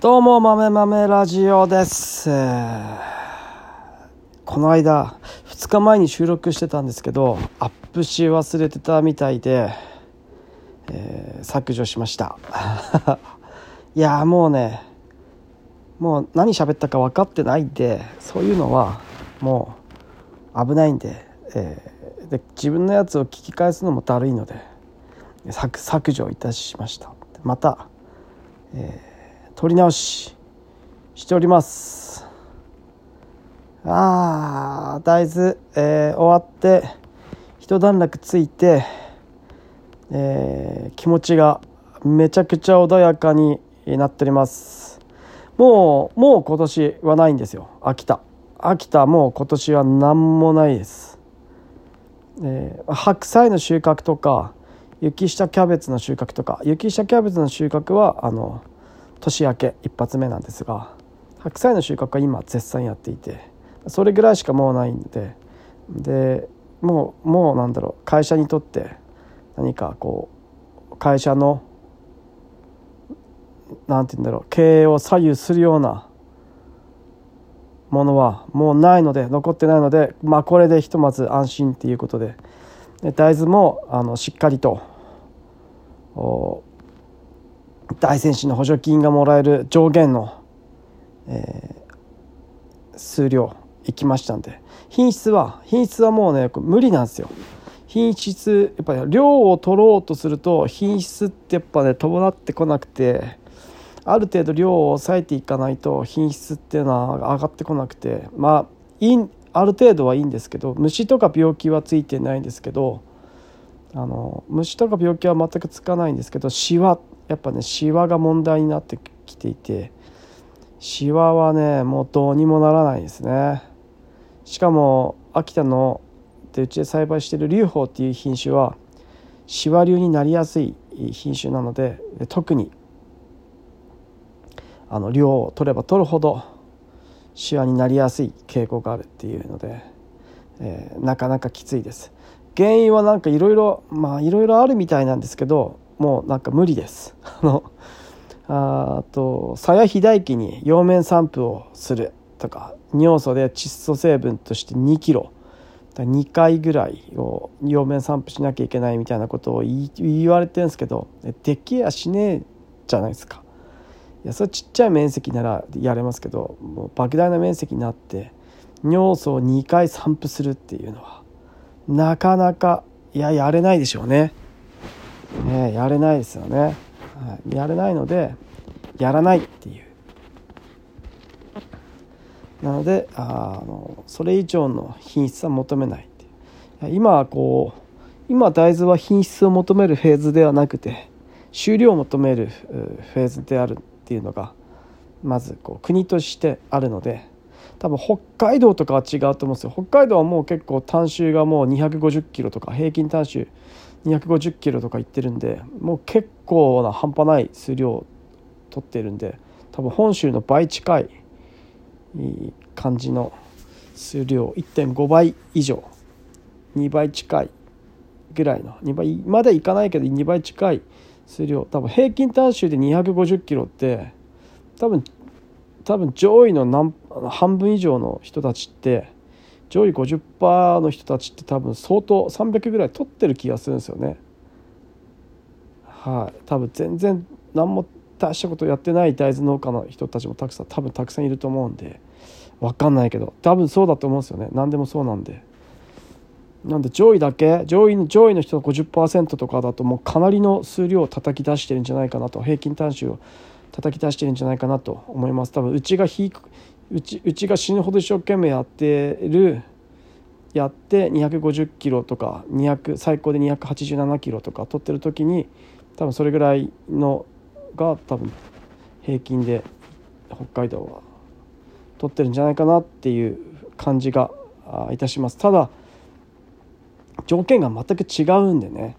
どうも、豆豆ラジオです。この間、2日前に収録してたんですけど、アップし忘れてたみたいで、えー削除しました。いやもうね、もう何喋ったか分かってないんで、そういうのはもう危ないんで、えーで自分のやつを聞き返すのもだるいので、削削除いたしました。また、取り直ししております。あー大豆、えー終わって一段落ついて、えー気持ちがめちゃくちゃ穏やかになっております。もうもう今年はないんですよ。秋田。秋田もう今年は何もないです、えー白菜の収穫とか雪下キャベツの収穫とか雪下キャベツの収穫はあの年明け一発目なんですが白菜の収穫は今絶賛やっていてそれぐらいしかもうないんででもうもうなんだろう会社にとって何かこう会社のなんて言うんだろう経営を左右するようなものはもうないので残ってないのでまあこれでひとまず安心っていうことでで大豆もあのしっかりと大選手の補助金がもらえる上限の、えー数量いきましたんで。品質は品質はもうね無理なんですよ。品質やっぱり量を取ろうとすると品質ってやっぱね伴ってこなくてある程度量を抑えていかないと品質っていうのは上がってこなくてまあいいある程度はいいんですけど虫とか病気はついてないんですけどあの虫とか病気は全くつかないんですけどシワやっぱねシワが問題になってきていてシワはねもうどうにもならないですね。しかも秋田のでうちで栽培してる龍宝っていう品種はシワ流になりやすい品種なので特にあの量を取れば取るほどシワになりやすい傾向があるっていうので、えーなかなかきついです。原因はなんかいろいろまあいろいろあるみたいなんですけどもうなんか無理です。あのあと鞘肥大器に葉面散布をするとか尿素で窒素成分として2キロ2回ぐらいを葉面散布しなきゃいけないみたいなことを言言われてるんですけどできやしねえじゃないですか。いやそれちっちゃい面積ならやれますけどもう莫大な面積になって尿素を2回散布するっていうのはなかなかいややれないでしょうね。ねやれないですよね、はい、やれないのでやらないっていう。なのであのそれ以上の品質は求めないってい今はこう今大豆は品質を求めるフェーズではなくて収量を求めるフェーズであるっていうのがまずこう国としてあるので多分北海道とかは違うと思うんですよ。北海道はもう結構単収がもう250キロとか平均単収250キロとかいってるんでもう結構な半端ない数量を取ってるんで多分本州の倍近いいい感じの数量1.5倍以上2倍近いぐらいの2倍までいかないけど2倍近い数量多分平均単収で250キロって多分多分上位の何半分以上の人たちって上位50%の人たちって多分相当300ぐらい取ってる気がするんですよね。はい、多分全然何も大したことやってない大豆農家の人たちもたくさん多分たくさんいると思うんで分かんないけど多分そうだと思うんですよね何でもそうなんで。なんで上位だけ上位の上位の人の50%とかだともうかなりの数量を叩き出してるんじゃないかなと平均単収を叩き出してるんじゃないかなと思います多分うちがうちうちが死ぬほど一生懸命やってるやって250キロとか200最高で287キロとか取ってる時に多分それぐらいのが多分平均で北海道は取ってるんじゃないかなっていう感じがいたします。ただ条件が全く違うんでね、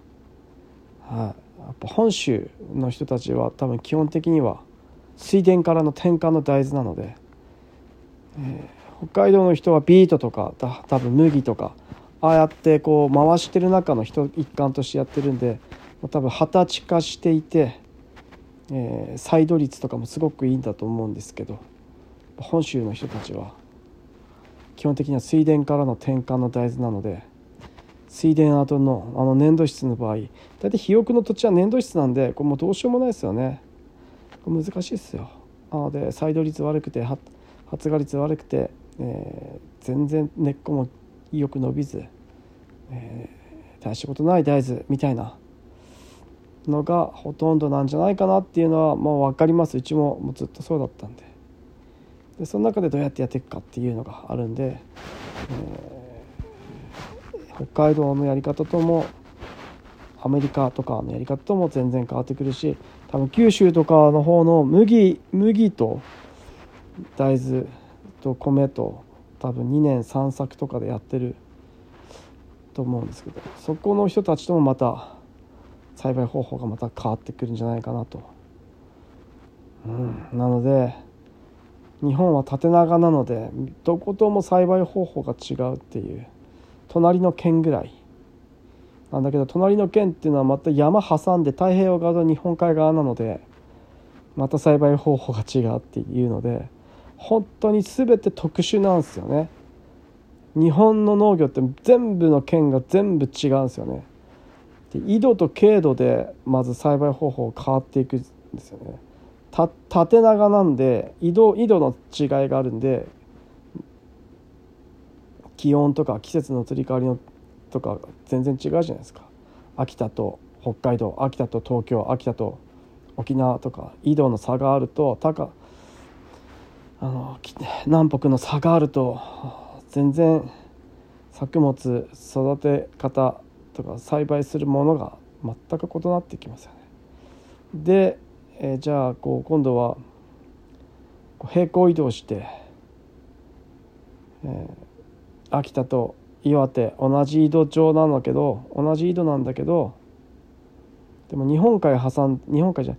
はい、やっぱ本州の人たちは多分基本的には水田からの転換の大豆なので、えー北海道の人はビートとかた多分麦とかああやってこう回してる中の人一環としてやってるんで多分二十歳化していてえー、サイド率とかもすごくいいんだと思うんですけど本州の人たちは基本的には水田からの転換の大豆なので水田跡のあの粘土質の場合大体肥沃の土地は粘土質なんでこれもうどうしようもないですよね。難しいですよ。なので採土率悪くて発芽率悪くて、えー、全然根っこもよく伸びず、えー、大したことない大豆みたいなのがほとんどなんじゃないかなっていうのはもう分かります。うちももうずっとそうだったんで。でその中でどうやってやっていくかっていうのがあるんで、えー、北海道のやり方ともアメリカとかのやり方とも全然変わってくるし多分九州とかの方の麦麦と大豆と米と多分2年3作とかでやってると思うんですけどそこの人たちともまた栽培方法がまた変わってくるんじゃないかなと。うん、なので日本は縦長なのでどことも栽培方法が違うっていう隣の県ぐらいなんだけど隣の県っていうのはまた山挟んで太平洋側と日本海側なのでまた栽培方法が違うっていうので本当に全て特殊なんですよね。日本の農業って全部の県が全部違うんですよね。で緯度と経度でまず栽培方法変わっていくんですよね。た縦長なんで緯度緯度の違いがあるんで気温とか季節の移り変わりのとか全然違うじゃないですか。秋田と北海道秋田と東京秋田と沖縄とか緯度の差があると高あの南北の差があると全然作物育て方とか栽培するものが全く異なってきますよね。で、えー、じゃあこう今度は平行移動して、えー、秋田と岩手同じ緯度上なんだけど同じ緯度なんだけどでも日本海挟ん日本海じゃ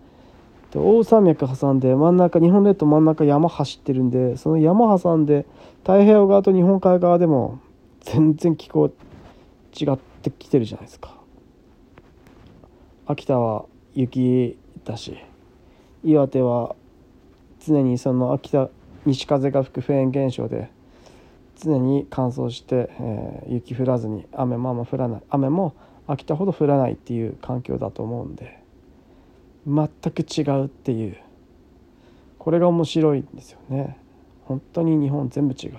で大山脈挟んで真ん中日本列島真ん中山走ってるんでその山挟んで太平洋側と日本海側でも全然気候違ってきてるじゃないですか。秋田は雪だし岩手は常にその秋田西風が吹くフェーン現象で常に乾燥して、えー、雪降らずに雨もあんま降らない。雨も秋田ほど降らないっていう環境だと思うんで。全く違うっていう。これが面白いんですよね。本当に日本全部違う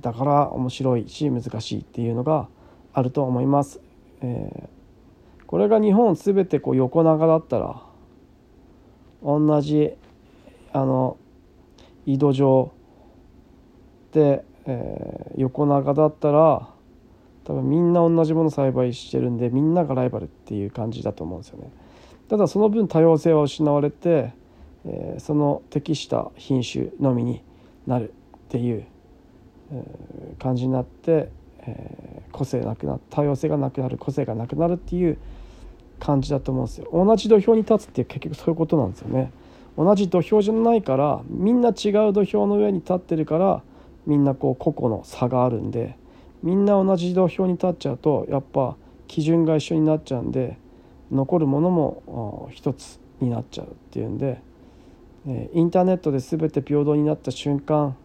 だから面白いし難しいっていうのがあると思います、えー、これが日本全てこう横長だったら同じあの井戸上で、えー、横長だったら多分みんな同じもの栽培してるんでみんながライバルっていう感じだと思うんですよね。ただその分多様性は失われて、えー、その適した品種のみになるっていう、えー、感じになって、えー、個性なくな多様性がなくなる個性がなくなるっていう感じだと思うんですよ。同じ土俵に立つって結局そういうことなんですよね。同じ土俵じゃないからみんな違う土俵の上に立ってるからみんなこう個々の差があるんでみんな同じ土俵に立っちゃうとやっぱ基準が一緒になっちゃうんで残るものも一つになっちゃうっていうんでインターネットで全て平等になった瞬間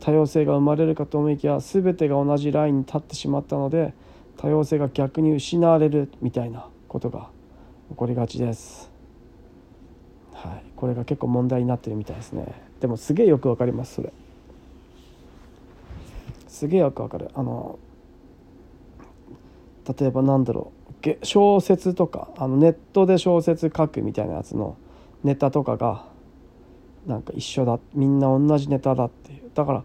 多様性が生まれるかと思いきや全てが同じラインに立ってしまったので多様性が逆に失われるみたいなことが起こりがちです。はい、これが結構問題になってるみたいですね。でもすげえよくわかりますそれ。すげえよくわかる。あの例えばなんだろう。小説とかあのネットで小説書くみたいなやつのネタとかがなんか一緒だ。みんな同じネタだっていう。だから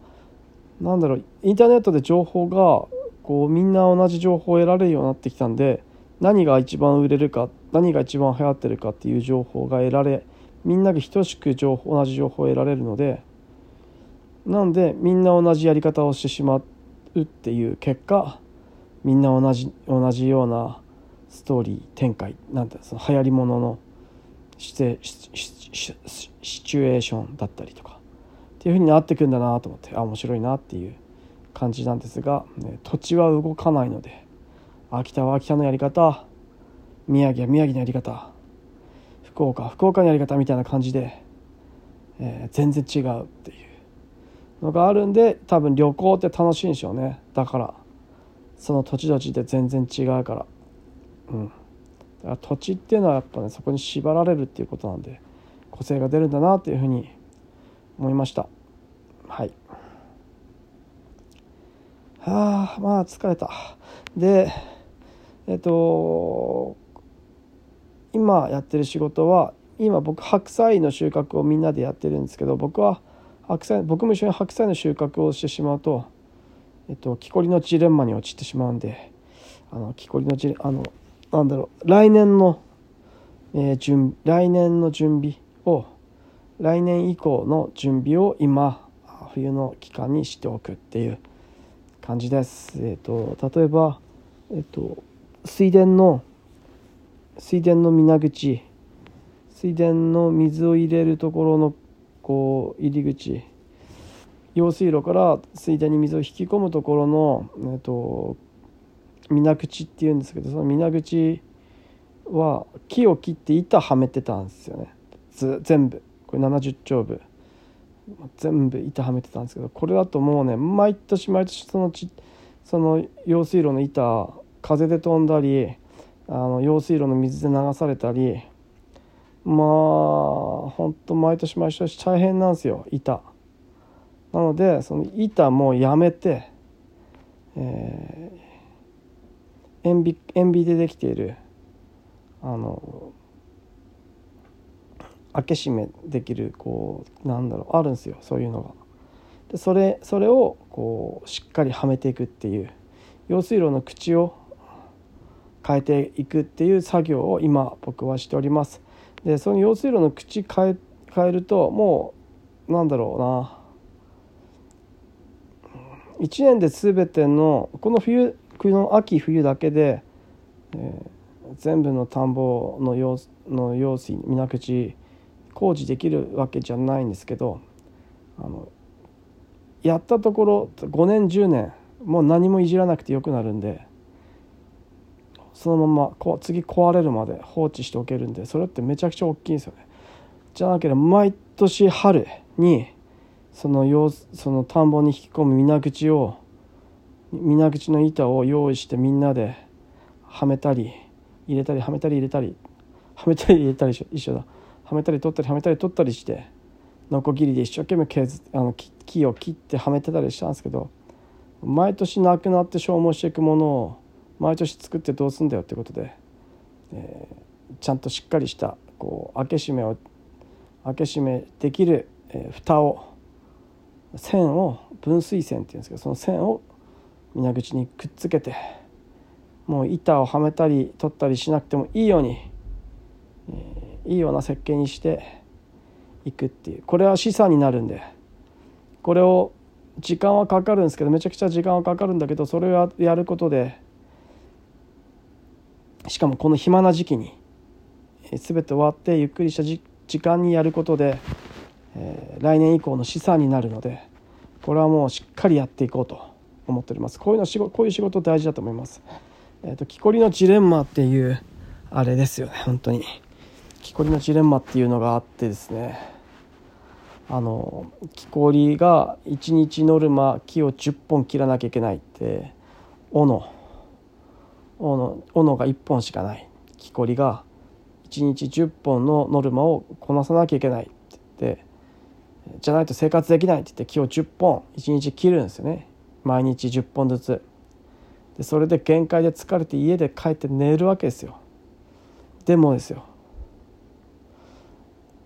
なんだろう。インターネットで情報がこうみんな同じ情報を得られるようになってきたんで何が一番売れるか何が一番流行ってるかっていう情報が得られみんなが等しく情報同じ情報を得られるのでなんでみんな同じやり方をしてしまうっていう結果みんな同じ同じようなストーリー展開なんてその流行りもののシチュエーションだったりとかっていうふうになってくんだなと思ってあ面白いなっていう感じなんですが、ね、土地は動かないので秋田は秋田のやり方宮城は宮城のやり方福岡福岡のやり方みたいな感じで、えー、全然違うっていう。のがあるんで多分旅行って楽しいんでしょうね。だからその土地土地で全然違うから。うん。だから土地っていうのはやっぱねそこに縛られるっていうことなんで個性が出るんだなっていうふうに思いました。はい。はあまあ疲れた。でえっと今やってる仕事は今僕白菜の収穫をみんなでやってるんですけど僕は白菜僕も一緒に白菜の収穫をしてしまうと、えっと、木こりのジレンマに陥ってしまうんであの木こりのジレあのなんだろう来年の、えー、準来年の準備を来年以降の準備を今冬の期間にしておくっていう感じです。えっ、と例えば、えっ、と水田の水田の水口水田の水を入れるところのこう入り口用水路から水田に水を引き込むところの、えっと、水口っていうんですけどその水口は木を切って板はめてたんですよね。全部。これ70丁部。全部板はめてたんですけどこれだともうね毎年毎年そのちその用水路の板風で飛んだりあの用水路の水で流されたりまあほんと毎年毎年大変なんですよ板なのでその板もやめて、えー、塩ビ塩ビでできているあの開け閉めできるこうなんだろうあるんですよそういうのが。でそれそれをこうしっかりはめていくっていう用水路の口を変えていくっていう作業を今僕はしております。でその用水路の口変え変えるともうなんだろうな。1年で全てのこの冬冬の秋冬だけで、えー、全部の田んぼの用の用水水口工事できるわけじゃないんですけどあのやったところ5年10年もう何もいじらなくてよくなるんでそのままこ次壊れるまで放置しておけるんでそれってめちゃくちゃ大きいんですよね。じゃなければ毎年春にその用その田んぼに引き込む水口を水口の板を用意してみんなではめたり入れたりはめたり入れたりはめたり入れたり一緒だはめたり取ったりはめたり取ったりしてノコギリで一生懸命削あの木を切ってはめてたりしたんですけど毎年なくなって消耗していくものを毎年作ってどうすんだよってことで、えー、ちゃんとしっかりしたこう開け閉めを開け閉めできる、えー、蓋を線を分水線っていうんですけどその線を水口にくっつけてもう板をはめたり取ったりしなくてもいいように、えー、いいような設計にしていくっていう。これは資産になるんでこれを時間はかかるんですけどめちゃくちゃ時間はかかるんだけどそれをやることでしかもこの暇な時期に全て終わってゆっくりした時間にやることで、えー、来年以降の資産になるのでこれはもうしっかりやっていこうと思っております。こういうの仕事こういう仕事大事だと思います。えっ、ー、と木こりのジレンマっていうあれですよね。本当に。木こりのジレンマっていうのがあってですね。あの木こりが1日ノルマ木を10本切らなきゃいけないって斧。斧が1本しかない。木こりが1日10本のノルマをこなさなきゃいけない。って言ってじゃないと生活できないって言って木を10本1日切るんですよね。毎日10本ずつ。でそれで限界で疲れて家で帰って寝るわけですよ。でもですよ。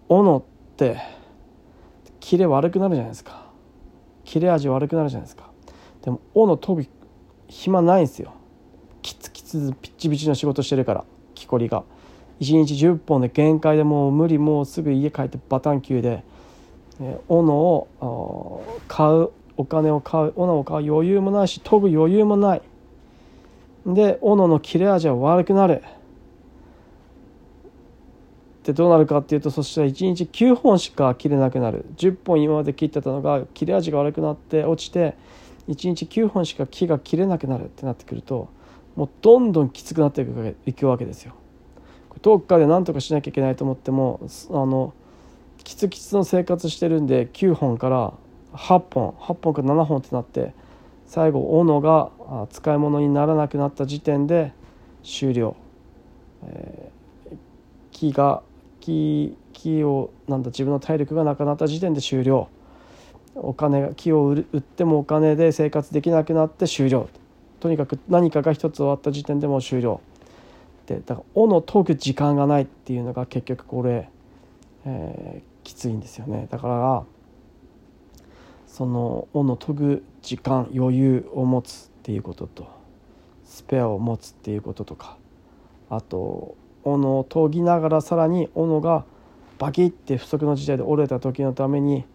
斧って切れ悪くなるじゃないですか。切れ味悪くなるじゃないですか。でも斧飛び暇ないんですよ。つピッチピチの仕事してるから木こりが。1日10本で限界でもう無理もうすぐ家帰ってバタン級で、え斧を買うお金を買う斧を買う余裕もないし研ぐ余裕もない。で斧の切れ味は悪くなる。でどうなるかっていうとそしたら1日9本しか切れなくなる。10本今まで切ってたのが切れ味が悪くなって落ちて1日9本しか木が切れなくなるってなってくるともうどんどんきつくなっていくわけですよ。遠くかで何とかしなきゃいけないと思ってもあのキツキツの生活してるんで9本から8本8本から7本ってなって最後斧が使い物にならなくなった時点で終了、えー、木が木木をなんだ自分の体力がなくなった時点で終了。お金が木を売ってもお金で生活できなくなって終了。とにかく何かが一つ終わった時点でもう終了。でだから斧研ぐ時間がないっていうのが結局これ、えー、きついんですよね。だからその斧研ぐ時間余裕を持つっていうこととスペアを持つっていうこととかあと斧を研ぎながらさらに斧がバキッて不足の時代で折れた時のために、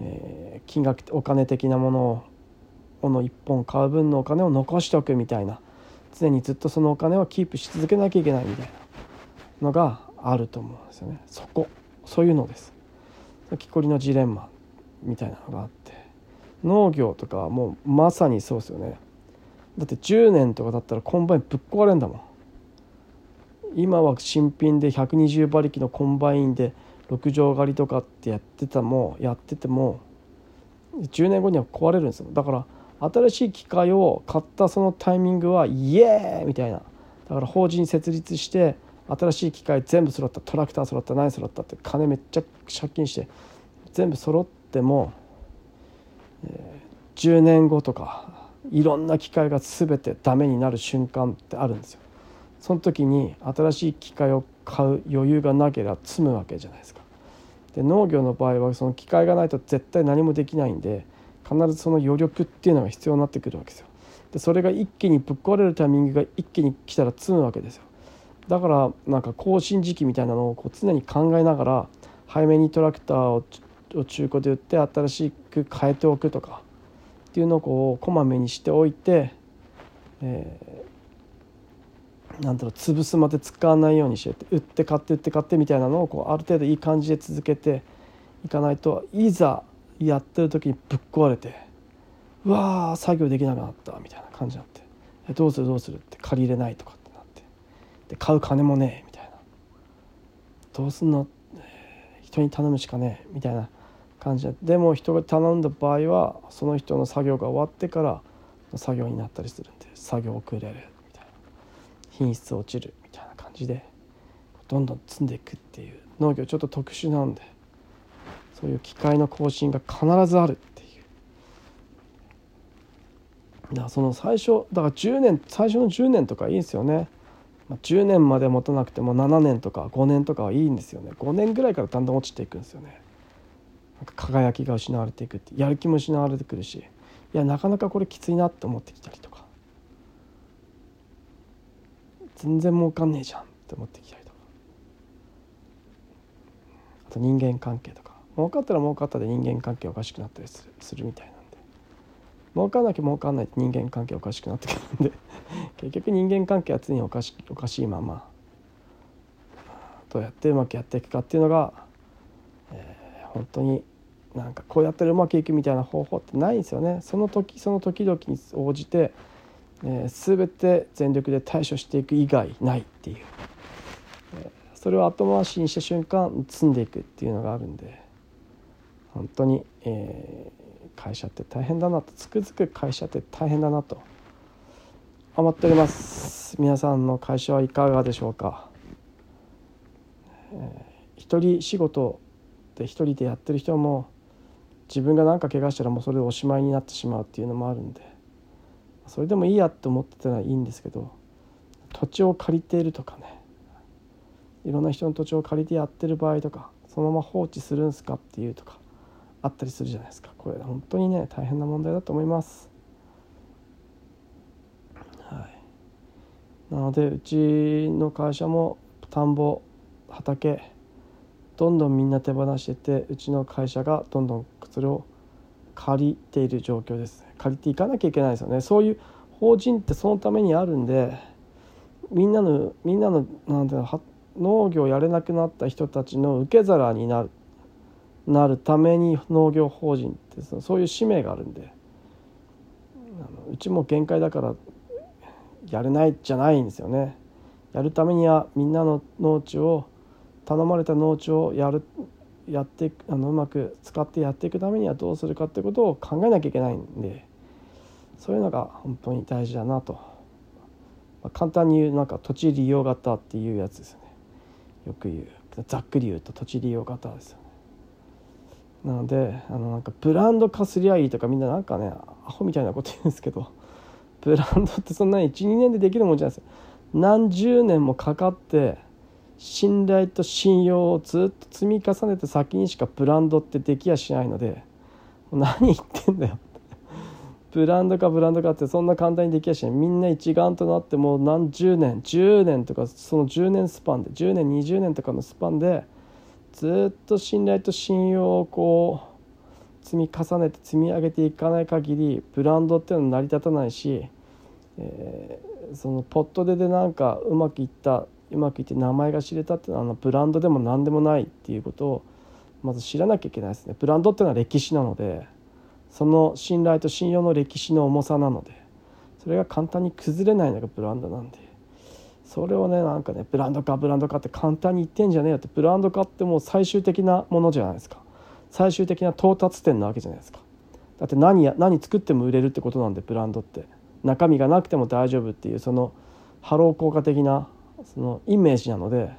えー、金額お金的なものを斧1本買う分のお金を残しておくみたいな。常にずっとそのお金をキープし続けなきゃいけないみたいなのがあると思うんですよね。そこ。そういうのです。木こりのジレンマみたいなのがあって。農業とかはもうまさにそうですよね。だって10年とかだったらコンバインぶっ壊れんだもん。今は新品で120馬力のコンバインで6畳狩りとかってやってたもやってても10年後には壊れるんですよ。だから新しい機械を買ったそのタイミングはイエーイみたいなだから法人設立して新しい機械全部揃ったトラクター揃った何揃ったって金めっちゃ借金して全部揃っても、えー、10年後とかいろんな機械が全てダメになる瞬間ってあるんですよ。その時に新しい機械を買う余裕がなければ積むわけじゃないですか。で農業の場合はその機械がないと絶対何もできないんで必ずその余力っていうのが必要になってくるわけですよ。でそれが一気にぶっ壊れるタイミングが一気に来たら積むわけですよ。だからなんか更新時期みたいなのをこう常に考えながら早めにトラクターを中古で売って新しく変えておくとかっていうのをこうこまめにしておいて、えー、なんだろう潰すまで使わないようにして売って買って売って買ってみたいなのをこうある程度いい感じで続けていかないといざやってる時にぶっ壊れてうわー作業できなくなったみたいな感じになってどうするどうするって借りれないとかってなってで買う金もねえみたいな。どうすんの？人に頼むしかねえみたいな感じででも人が頼んだ場合はその人の作業が終わってから作業になったりするんで作業遅れるみたいな。品質落ちるみたいな感じでどんどん積んでいくっていう農業ちょっと特殊なんでそういう機械の更新が必ずあるっていう。だからその最初だから10年最初の10年とかいいですよね、10年まで持たなくても7年とか5年とかはいいんですよね。5年ぐらいからだんだん落ちていくんですよね。なんか輝きが失われていくってやる気も失われてくるし。いやなかなかこれきついなって思ってきたりとか。全然儲かんねえじゃんって思ってきたりとか。あと人間関係とか。儲かったら儲かったで人間関係おかしくなったりするするみたいなんで。儲かんなきゃ儲かんないって人間関係おかしくなってくるんで。結局人間関係は常におかしおかしいままどうやってうまくやっていくかっていうのが、えー、本当になんかこうやったらうまくいくみたいな方法ってないんですよね。その時その時々に応じて、えー、全て全力で対処していく以外ないっていう、えー、それを後回しにした瞬間積んでいくっていうのがあるんで。本当に、えー、会社って大変だなとつくづく会社って大変だなと思っております。皆さんの会社はいかがでしょうか、えー、一人仕事で一人でやってる人も自分が何か怪我したらもうそれでおしまいになってしまうっていうのもあるんでそれでもいいやって思ってたらいいんですけど土地を借りているとかねいろんな人の土地を借りてやってる場合とかそのまま放置するんすかっていうとかあったりするじゃないですか。これ本当にね大変な問題だと思います。はい、なのでうちの会社も田んぼ畑どんどんみんな手放しててうちの会社がどんどんそれを借りている状況です。借りていかなきゃいけないですよね。そういう法人ってそのためにあるんでみんなのみんなのなんていうの農業やれなくなった人たちの受け皿になる。なるために農業法人ってそそういう使命があるんで。うちも限界だからやれないじゃないんですよね。やるためにはみんなの農地を頼まれた農地をやるやってあのうまく使ってやっていくためにはどうするかってことを考えなきゃいけないんで。そういうのが本当に大事だなと、まあ、簡単に言うなんか土地利用型っていうやつですよね。よく言う。ざっくり言うと土地利用型ですよ。なのであのなんかブランド化すりゃいいとかみんななんかねアホみたいなこと言うんですけど ブランドってそんなに12年でできるもんじゃないですよ。何十年もかかって信頼と信用をずっと積み重ねて先にしかブランドってできやしないので何言ってんだよ。ブランドかブランドかってそんな簡単にできやしない。みんな一丸となってもう何十年10年とかその10年スパンで10年20年とかのスパンでずっと信頼と信用をこう積み重ねて積み上げていかない限りブランドっていうのは成り立たないし、えー、そのポットででなんかうまくいったうまくいって名前が知れたっていうのはあのブランドでも何でもないっていうことをまず知らなきゃいけないですね。ブランドっていうのは歴史なのでその信頼と信用の歴史の重さなのでそれが簡単に崩れないのがブランドなんで。それをねなんかねブランド化ブランド化って簡単に言ってんじゃねえよってブランド化ってもう最終的なものじゃないですか。最終的な到達点なわけじゃないですか。だって何や何作っても売れるってことなんでブランドって。中身がなくても大丈夫っていうそのハロー効果的なそのイメージなので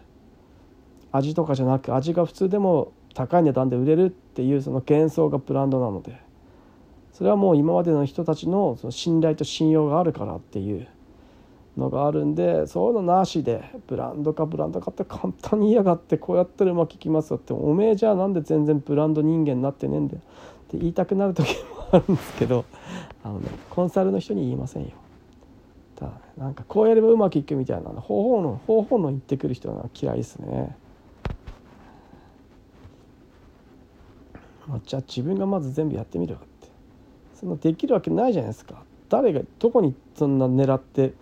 味とかじゃなく味が普通でも高い値段で売れるっていうその幻想がブランドなので。それはもう今までの人たちのその信頼と信用があるからっていうのがあるんでそういうのなしでブランドかブランドかって簡単に嫌がってこうやったらうまくいきますよっておめえじゃあなんで全然ブランド人間になってねえんだよって言いたくなる時もあるんですけどあのねコンサルの人に言いませんよ。ただ、ね、なんかこうやればうまくいくみたいな方法の方法の言ってくる人は嫌いですね。じゃあ自分がまず全部やってみるわってそんなできるわけないじゃないですか誰がどこにそんな狙って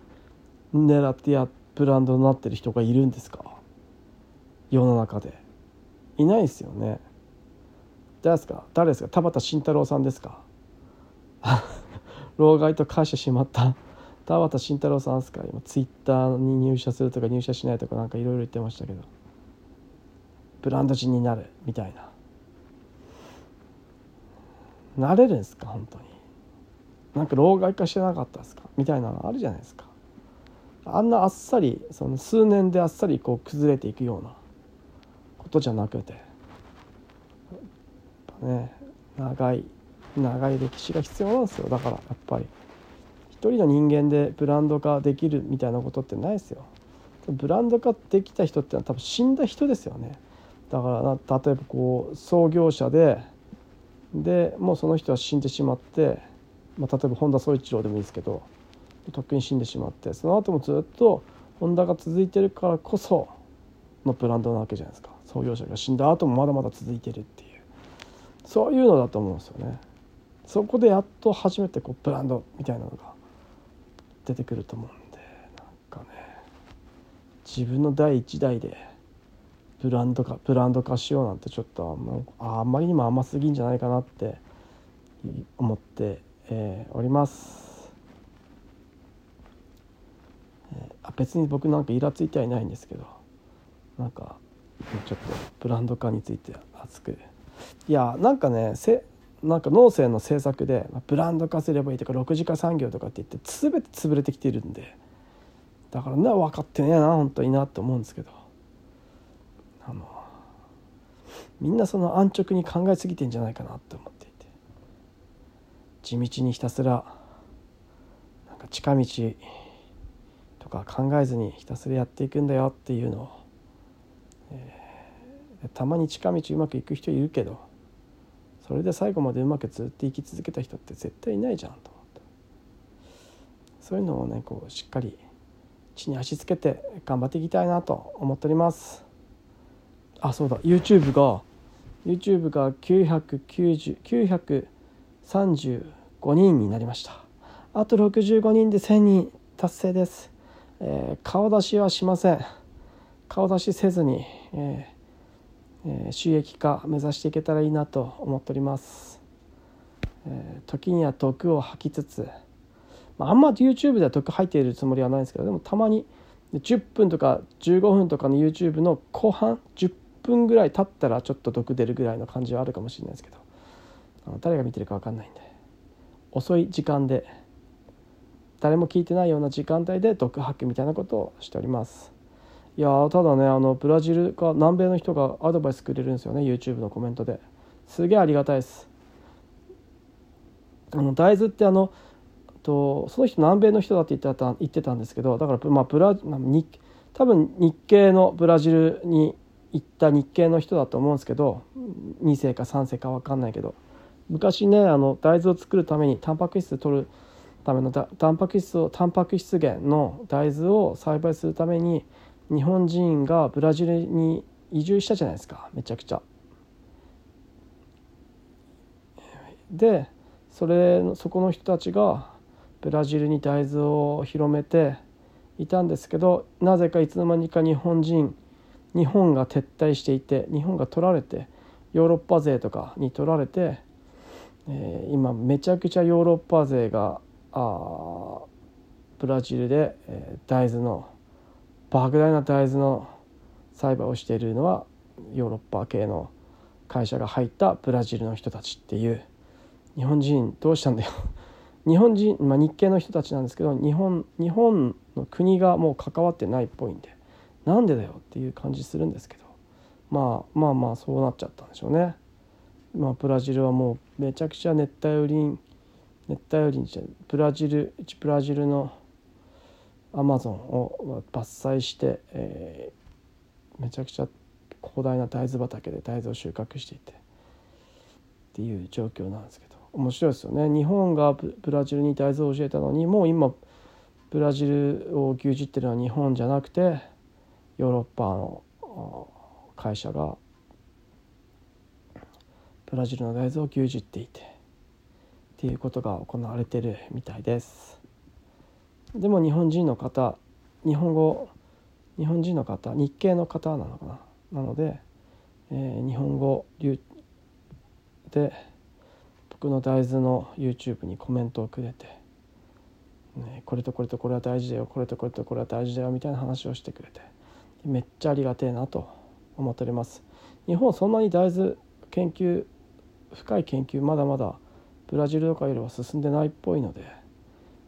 狙ってやブランドになってる人がいるんですか？世の中で。いないですよね。誰ですか？誰ですか？田畑慎太郎さんですか？老害と化してしまった。田畑慎太郎さんですか？今ツイッターに入社するとか入社しないとかなんかいろいろ言ってましたけど。ブランド人になるみたいな。なれるんですか？本当に。なんか老害化してなかったですか？みたいなのあるじゃないですか。あんなあっさりその数年であっさりこう崩れていくようなことじゃなくてね長い長い歴史が必要なんですよ。だからやっぱり一人の人間でブランド化できるみたいなことってないですよ。ブランド化できた人ってのは多分死んだ人ですよね。だから例えばこう創業者ででもうその人は死んでしまって、まあ、例えば本田宗一郎でもいいですけどとっくに死んでしまってその後もずっとホンダが続いてるからこそのブランドなわけじゃないですか。創業者が死んだ後もまだまだ続いてるっていう。そういうのだと思うんですよね。そこでやっと初めてこうブランドみたいなのが出てくると思うんでなんかね自分の第一代でブランド化ブランド化しようなんてちょっとあんまりにも甘すぎんじゃないかなって思って、えー、おります。あ別に僕なんかイラついてはいないんですけど。なんかちょっとブランド化について熱く。いやなんかねせなんか農政の政策でブランド化すればいいとか6次化産業とかって言って全て潰れてきてるんで。だからね分かってねえな本当になって思うんですけど。あのみんなその安直に考えすぎてんじゃないかなって思っていて。地道にひたすらなんか近道か考えずにひたすらやっていくんだよっていうのを、えー、たまに近道うまくいく人いるけどそれで最後までうまくずっと生き続けた人って絶対いないじゃんと思って。そういうのをねこうしっかり地に足つけて頑張っていきたいなと思っております。あそうだ。YouTube が YouTube が990 935人になりました。あと65人で1000人達成です。えー、顔出しはしません。顔出しせずに、えーえー、収益化目指していけたらいいなと思っております、えー、時には毒を吐きつつ、まあ、あんま YouTube では毒吐いているつもりはないんですけどでもたまに10分とか15分とかの YouTube の後半10分ぐらい経ったらちょっと毒出るぐらいの感じはあるかもしれないですけど誰が見てるか分かんないんで遅い時間で誰も聞いてないような時間帯で毒吐くみたいなことをしております。いやただねあのブラジルか南米の人がアドバイスくれるんですよね YouTube のコメントで。すげえありがたいです。あの大豆ってあのとその人南米の人だって言ってた言ってたんですけどだからまあブラ日多分日系のブラジルに行った日系の人だと思うんですけど2世か3世か分かんないけど。昔ねあの大豆を作るためにタンパク質取るためのタンパク質をタンパク質源の大豆を栽培するために日本人がブラジルに移住したじゃないですかめちゃくちゃ。でそれそこの人たちがブラジルに大豆を広めていたんですけどなぜかいつの間にか日本人日本が撤退していて日本が取られてヨーロッパ勢とかに取られて、えー、今めちゃくちゃヨーロッパ勢があブラジルで、えー、大豆の莫大な大豆の栽培をしているのはヨーロッパ系の会社が入ったブラジルの人たちっていう日本人どうしたんだよ 日本人、まあ、日系の人たちなんですけど日本日本の国がもう関わってないっぽいんでなんでだよっていう感じするんですけど、まあ、まあまあそうなっちゃったんでしょうね。まあ、ブラジルはもうめちゃくちゃ熱帯雨林熱帯雨林じゃブラジル一ブラジルのアマゾンを伐採して、えー、めちゃくちゃ広大な大豆畑で大豆を収穫していてっていう状況なんですけど面白いですよね。日本がブラジルに大豆を教えたのにもう今ブラジルを牛耳ってるのは日本じゃなくてヨーロッパの会社がブラジルの大豆を牛耳っていて。っていうことが行われてるみたいです。でも日本人の方日本語日本人の方日系の方なのかな？なので、えー、日本語流で僕の大豆の YouTube にコメントをくれて、ね、これとこれとこれは大事だよこれとこれとこれは大事だよみたいな話をしてくれてめっちゃありがてえなと思っております。日本そんなに大豆研究深い研究まだまだブラジルとかよりは進んでないっぽいので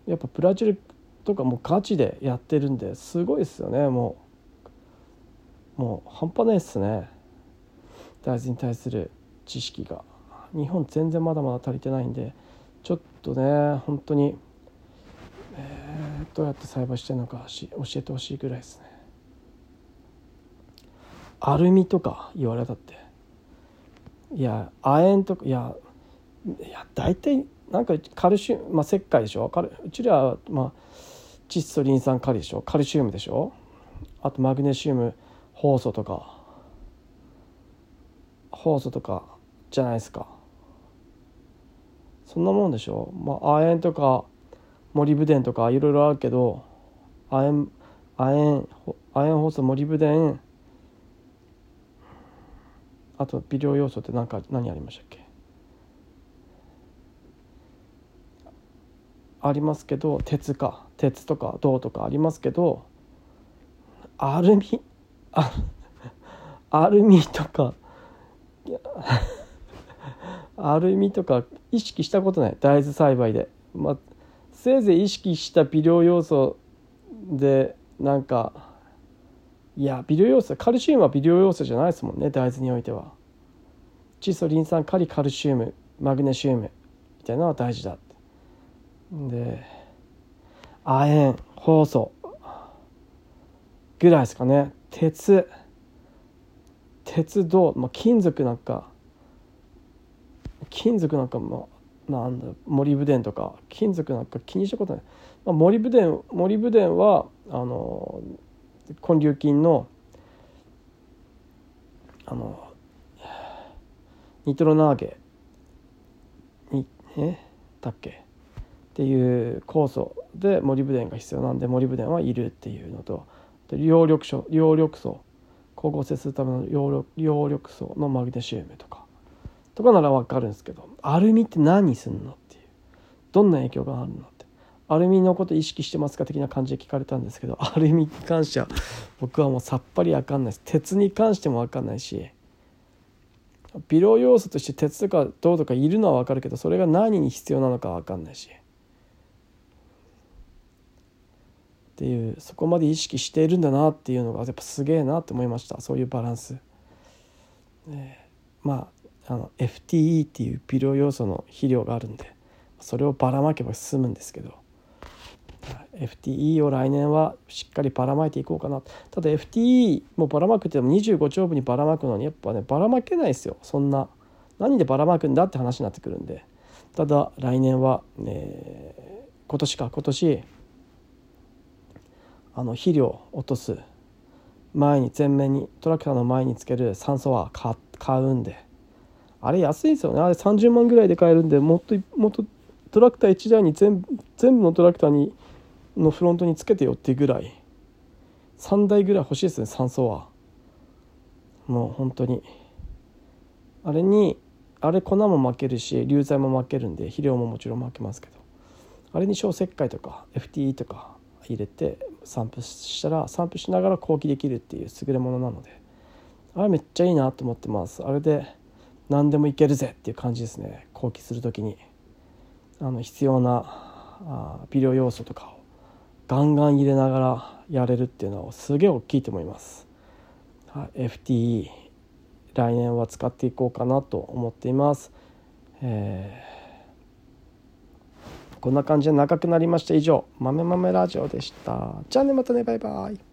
やっぱブラジルとかもうガチでやってるんですごいですよね。もうもう半端ないっすね。大豆に対する知識が。日本全然まだまだ足りてないんでちょっとね本当に、えー、どうやって栽培してるのかし教えてほしいぐらいですね。アルミとか言われたって。いや亜鉛とかいやいや大体なんかカルシウム、まあ、石灰でしょ？カルうちらは、まあ、窒素リン酸カリでしょ？カルシウムでしょ？あとマグネシウム酵素とか。酵素とかじゃないですか。そんなもんでしょ？まあ亜鉛とかモリブデンとかいろいろあるけど亜鉛亜鉛亜鉛酵素モリブデン。あと微量要素って何か何ありましたっけ？ありますけど鉄か。鉄とか銅とかありますけどアルミ？アルミとか。アルミとか意識したことない。大豆栽培で、まあ、せいぜい意識した微量要素でなんかいや微量要素カルシウムは微量要素じゃないですもんね大豆においては。窒素リン酸カリカルシウムマグネシウムみたいなのは大事だって。で亜鉛酵素ぐらいですかね。鉄。鉄銅、まあ、金属なんか。金属なんかまあなんだモリブデンとか。金属なんか気にしたことない、まあ、モリブデンモリブデンはあの根粒菌のあのニトロナーゲ。にえ？だっけ？っていう酵素でモリブデンが必要なんでモリブデンはいるっていうのと葉緑素葉緑素光合成するための葉緑素のマグネシウムとかとかなら分かるんですけどアルミって何すんのっていうどんな影響があるのって。アルミのこと意識してますか的な感じで聞かれたんですけどアルミに関しては僕はもうさっぱり分かんないです。鉄に関しても分かんないし微量要素として鉄とか銅とかいるのは分かるけどそれが何に必要なのか分かんないし。っていうそこまで意識しているんだなっていうのがやっぱすげえなって思いました。そういうバランス。ね、まああの FTE っていう微量要素の肥料があるんでそれをばらまけば済むんですけど。FTE を来年はしっかりばらまいていこうかな。ただ FTE もばらまくっても25兆分にばらまくのにやっぱねばらまけないですよ。そんな何でばらまくんだって話になってくるんで。ただ来年は、ね、今年か今年あの肥料落とす前に前面にトラクターの前につける酸素は買うんで。あれ安いですよね。あれ30万ぐらいで買えるんでもっともっとトラクター1台に全全部のトラクターにのフロントにつけてよっていうぐらい。3台ぐらい欲しいですね酸素は。もう本当に。あれにあれ粉も負けるし流剤も負けるんで肥料ももちろん負けますけど。あれに小石灰とか FTE とか入れて散布したら散布しながら後期できるっていう優れものなのであれめっちゃいいなと思ってます。あれで何でもいけるぜっていう感じですね。後期する時に。あの必要なあ微量要素とかをガンガン入れながらやれるっていうのはすげえ大きいと思います、はい、FTE 来年は使っていこうかなと思っています、えー、こんな感じで長くなりました。以上「豆豆ラジオ」でした。じゃあねまたね。バイバイ。